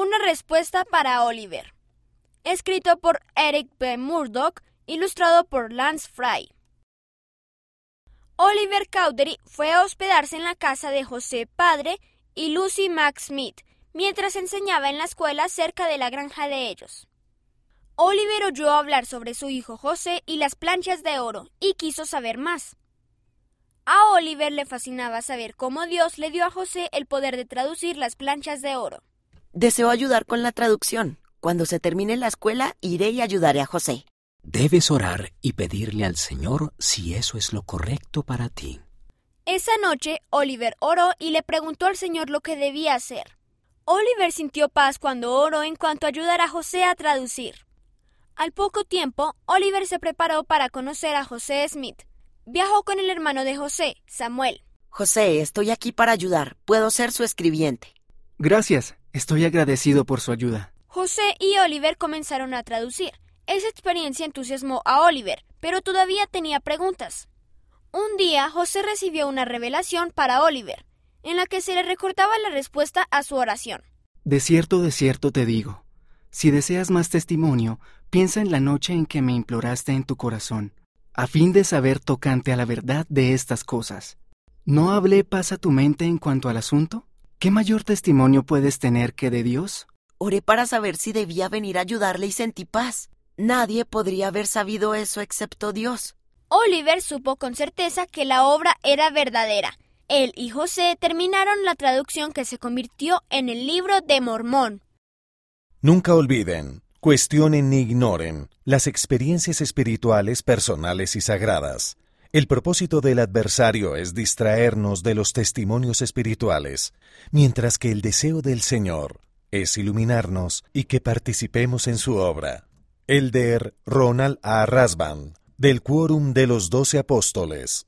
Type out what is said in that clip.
Una respuesta para Oliver. Escrito por Eric B. Murdoch, ilustrado por Lance Fry. Oliver Cowdery fue a hospedarse en la casa de José Padre y Lucy Max Smith, mientras enseñaba en la escuela cerca de la granja de ellos. Oliver oyó hablar sobre su hijo José y las planchas de oro, y quiso saber más. A Oliver le fascinaba saber cómo Dios le dio a José el poder de traducir las planchas de oro. Deseo ayudar con la traducción. Cuando se termine la escuela, iré y ayudaré a José. Debes orar y pedirle al Señor si eso es lo correcto para ti. Esa noche, Oliver oró y le preguntó al Señor lo que debía hacer. Oliver sintió paz cuando oró en cuanto a ayudar a José a traducir. Al poco tiempo, Oliver se preparó para conocer a José Smith. Viajó con el hermano de José, Samuel. José, estoy aquí para ayudar. Puedo ser su escribiente. Gracias. Estoy agradecido por su ayuda. José y Oliver comenzaron a traducir. Esa experiencia entusiasmó a Oliver, pero todavía tenía preguntas. Un día José recibió una revelación para Oliver, en la que se le recordaba la respuesta a su oración. De cierto, de cierto te digo, si deseas más testimonio, piensa en la noche en que me imploraste en tu corazón, a fin de saber tocante a la verdad de estas cosas. ¿No hablé paz a tu mente en cuanto al asunto? ¿Qué mayor testimonio puedes tener que de Dios? Oré para saber si debía venir a ayudarle y sentí paz. Nadie podría haber sabido eso excepto Dios. Oliver supo con certeza que la obra era verdadera. Él y José terminaron la traducción que se convirtió en el libro de Mormón. Nunca olviden, cuestionen ni ignoren las experiencias espirituales personales y sagradas. El propósito del adversario es distraernos de los testimonios espirituales, mientras que el deseo del Señor es iluminarnos y que participemos en su obra. Elder Ronald A. Rasband, del Quórum de los Doce Apóstoles.